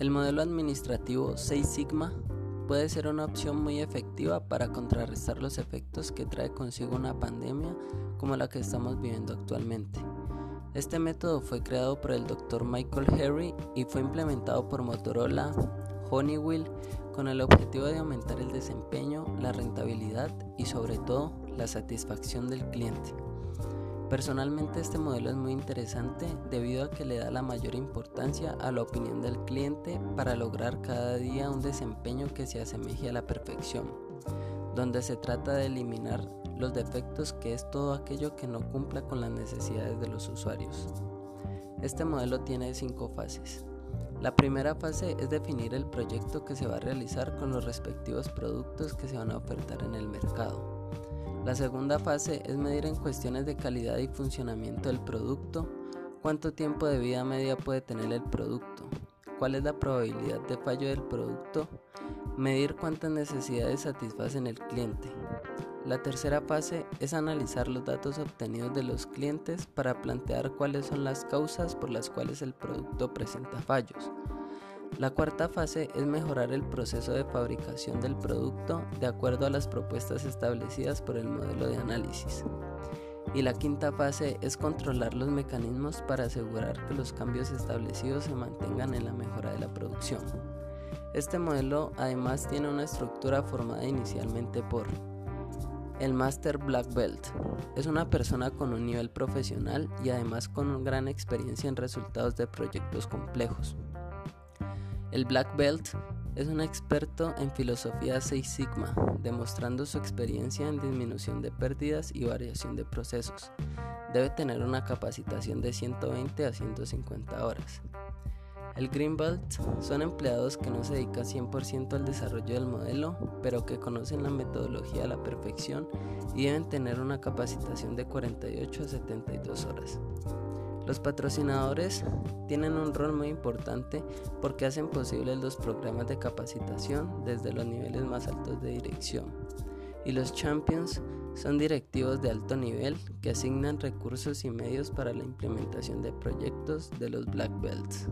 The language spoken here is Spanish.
El modelo administrativo 6 Sigma puede ser una opción muy efectiva para contrarrestar los efectos que trae consigo una pandemia como la que estamos viviendo actualmente. Este método fue creado por el Dr. Michael Harry y fue implementado por Motorola, Honeywell, con el objetivo de aumentar el desempeño, la rentabilidad y sobre todo la satisfacción del cliente. Personalmente este modelo es muy interesante debido a que le da la mayor importancia a la opinión del cliente para lograr cada día un desempeño que se asemeje a la perfección, donde se trata de eliminar los defectos que es todo aquello que no cumpla con las necesidades de los usuarios. Este modelo tiene cinco fases. La primera fase es definir el proyecto que se va a realizar con los respectivos productos que se van a ofertar en el mercado. La segunda fase es medir en cuestiones de calidad y funcionamiento del producto, cuánto tiempo de vida media puede tener el producto, cuál es la probabilidad de fallo del producto, medir cuántas necesidades satisfacen el cliente. La tercera fase es analizar los datos obtenidos de los clientes para plantear cuáles son las causas por las cuales el producto presenta fallos. La cuarta fase es mejorar el proceso de fabricación del producto de acuerdo a las propuestas establecidas por el modelo de análisis. Y la quinta fase es controlar los mecanismos para asegurar que los cambios establecidos se mantengan en la mejora de la producción. Este modelo además tiene una estructura formada inicialmente por el Master Black Belt. Es una persona con un nivel profesional y además con gran experiencia en resultados de proyectos complejos. El Black Belt es un experto en filosofía 6 Sigma, demostrando su experiencia en disminución de pérdidas y variación de procesos. Debe tener una capacitación de 120 a 150 horas. El Green Belt son empleados que no se dedican 100% al desarrollo del modelo, pero que conocen la metodología a la perfección y deben tener una capacitación de 48 a 72 horas. Los patrocinadores tienen un rol muy importante porque hacen posible los programas de capacitación desde los niveles más altos de dirección. Y los champions son directivos de alto nivel que asignan recursos y medios para la implementación de proyectos de los Black Belts.